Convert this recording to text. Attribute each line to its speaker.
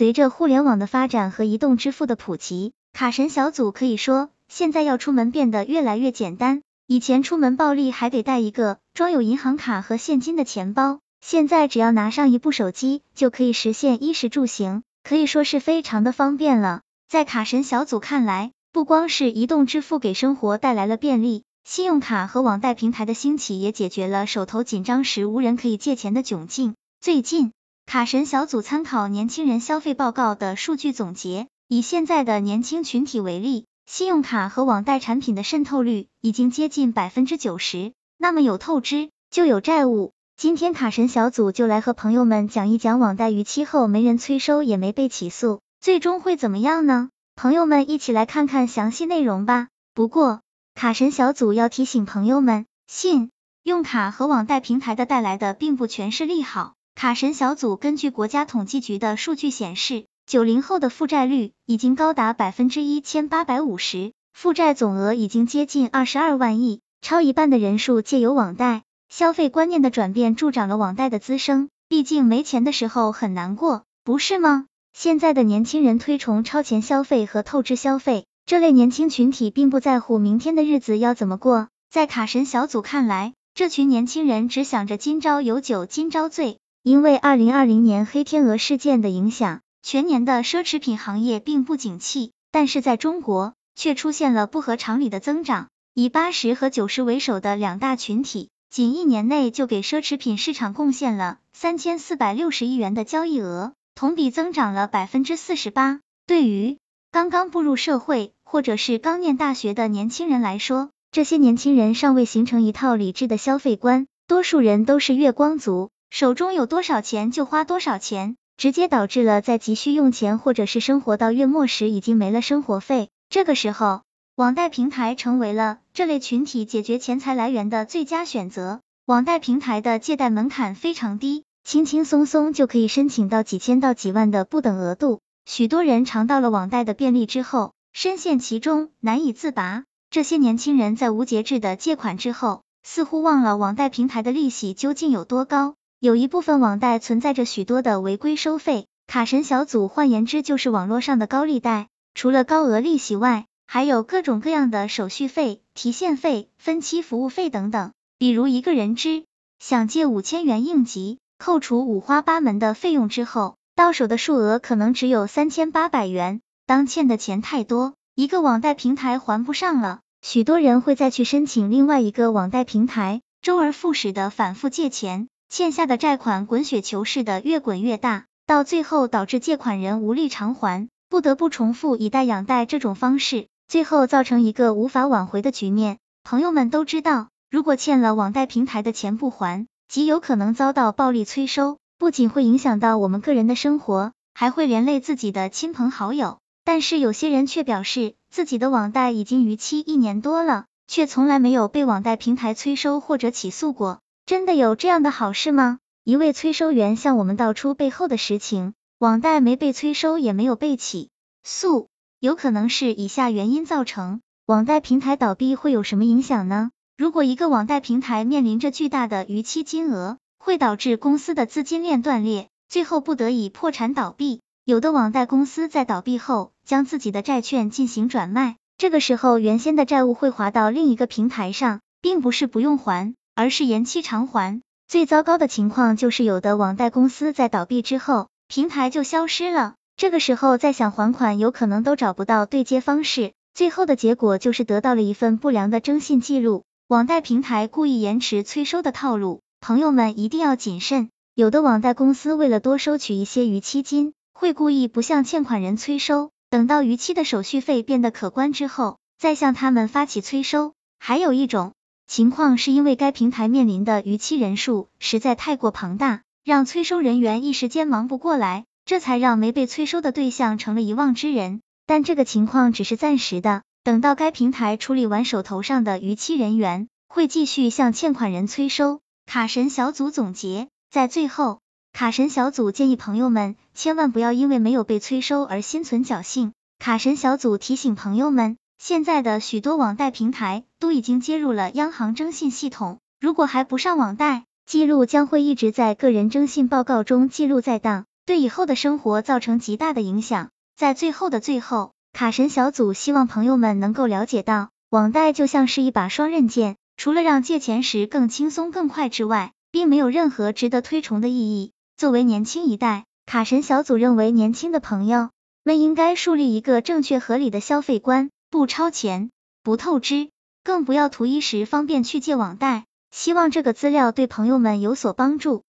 Speaker 1: 随着互联网的发展和移动支付的普及，卡神小组可以说现在要出门变得越来越简单。以前出门暴力还得带一个装有银行卡和现金的钱包，现在只要拿上一部手机就可以实现衣食住行，可以说是非常的方便了。在卡神小组看来，不光是移动支付给生活带来了便利，信用卡和网贷平台的兴起也解决了手头紧张时无人可以借钱的窘境。最近，卡神小组参考年轻人消费报告的数据总结，以现在的年轻群体为例。信用卡和网贷产品的渗透率已经接近百分之九十，那么有透支就有债务。今天卡神小组就来和朋友们讲一讲网贷逾期后没人催收也没被起诉，最终会怎么样呢？朋友们一起来看看详细内容吧。不过卡神小组要提醒朋友们，信用卡和网贷平台的带来的并不全是利好。卡神小组根据国家统计局的数据显示。九零后的负债率已经高达百分之一千八百五十，负债总额已经接近二十二万亿，超一半的人数借由网贷。消费观念的转变助长了网贷的滋生，毕竟没钱的时候很难过，不是吗？现在的年轻人推崇超前消费和透支消费，这类年轻群体并不在乎明天的日子要怎么过。在卡神小组看来，这群年轻人只想着今朝有酒今朝醉，因为二零二零年黑天鹅事件的影响。全年的奢侈品行业并不景气，但是在中国却出现了不合常理的增长。以八十和九十为首的两大群体，仅一年内就给奢侈品市场贡献了三千四百六十亿元的交易额，同比增长了百分之四十八。对于刚刚步入社会或者是刚念大学的年轻人来说，这些年轻人尚未形成一套理智的消费观，多数人都是月光族，手中有多少钱就花多少钱。直接导致了在急需用钱或者是生活到月末时已经没了生活费，这个时候，网贷平台成为了这类群体解决钱财来源的最佳选择。网贷平台的借贷门槛非常低，轻轻松松就可以申请到几千到几万的不等额度。许多人尝到了网贷的便利之后，深陷其中难以自拔。这些年轻人在无节制的借款之后，似乎忘了网贷平台的利息究竟有多高。有一部分网贷存在着许多的违规收费，卡神小组换言之就是网络上的高利贷。除了高额利息外，还有各种各样的手续费、提现费、分期服务费等等。比如一个人之想借五千元应急，扣除五花八门的费用之后，到手的数额可能只有三千八百元。当欠的钱太多，一个网贷平台还不上了，许多人会再去申请另外一个网贷平台，周而复始的反复借钱。欠下的债款滚雪球似的越滚越大，到最后导致借款人无力偿还，不得不重复以贷养贷这种方式，最后造成一个无法挽回的局面。朋友们都知道，如果欠了网贷平台的钱不还，极有可能遭到暴力催收，不仅会影响到我们个人的生活，还会连累自己的亲朋好友。但是有些人却表示，自己的网贷已经逾期一年多了，却从来没有被网贷平台催收或者起诉过。真的有这样的好事吗？一位催收员向我们道出背后的实情，网贷没被催收，也没有被起诉，有可能是以下原因造成。网贷平台倒闭会有什么影响呢？如果一个网贷平台面临着巨大的逾期金额，会导致公司的资金链断裂，最后不得已破产倒闭。有的网贷公司在倒闭后，将自己的债券进行转卖，这个时候原先的债务会划到另一个平台上，并不是不用还。而是延期偿还。最糟糕的情况就是有的网贷公司在倒闭之后，平台就消失了，这个时候再想还款，有可能都找不到对接方式，最后的结果就是得到了一份不良的征信记录。网贷平台故意延迟催收的套路，朋友们一定要谨慎。有的网贷公司为了多收取一些逾期金，会故意不向欠款人催收，等到逾期的手续费变得可观之后，再向他们发起催收。还有一种。情况是因为该平台面临的逾期人数实在太过庞大，让催收人员一时间忙不过来，这才让没被催收的对象成了遗忘之人。但这个情况只是暂时的，等到该平台处理完手头上的逾期人员，会继续向欠款人催收。卡神小组总结，在最后，卡神小组建议朋友们千万不要因为没有被催收而心存侥幸。卡神小组提醒朋友们。现在的许多网贷平台都已经接入了央行征信系统，如果还不上网贷，记录将会一直在个人征信报告中记录在档。对以后的生活造成极大的影响。在最后的最后，卡神小组希望朋友们能够了解到，网贷就像是一把双刃剑，除了让借钱时更轻松更快之外，并没有任何值得推崇的意义。作为年轻一代，卡神小组认为年轻的朋友们应该树立一个正确合理的消费观，不超前，不透支，更不要图一时方便去借网贷。希望这个资料对朋友们有所帮助。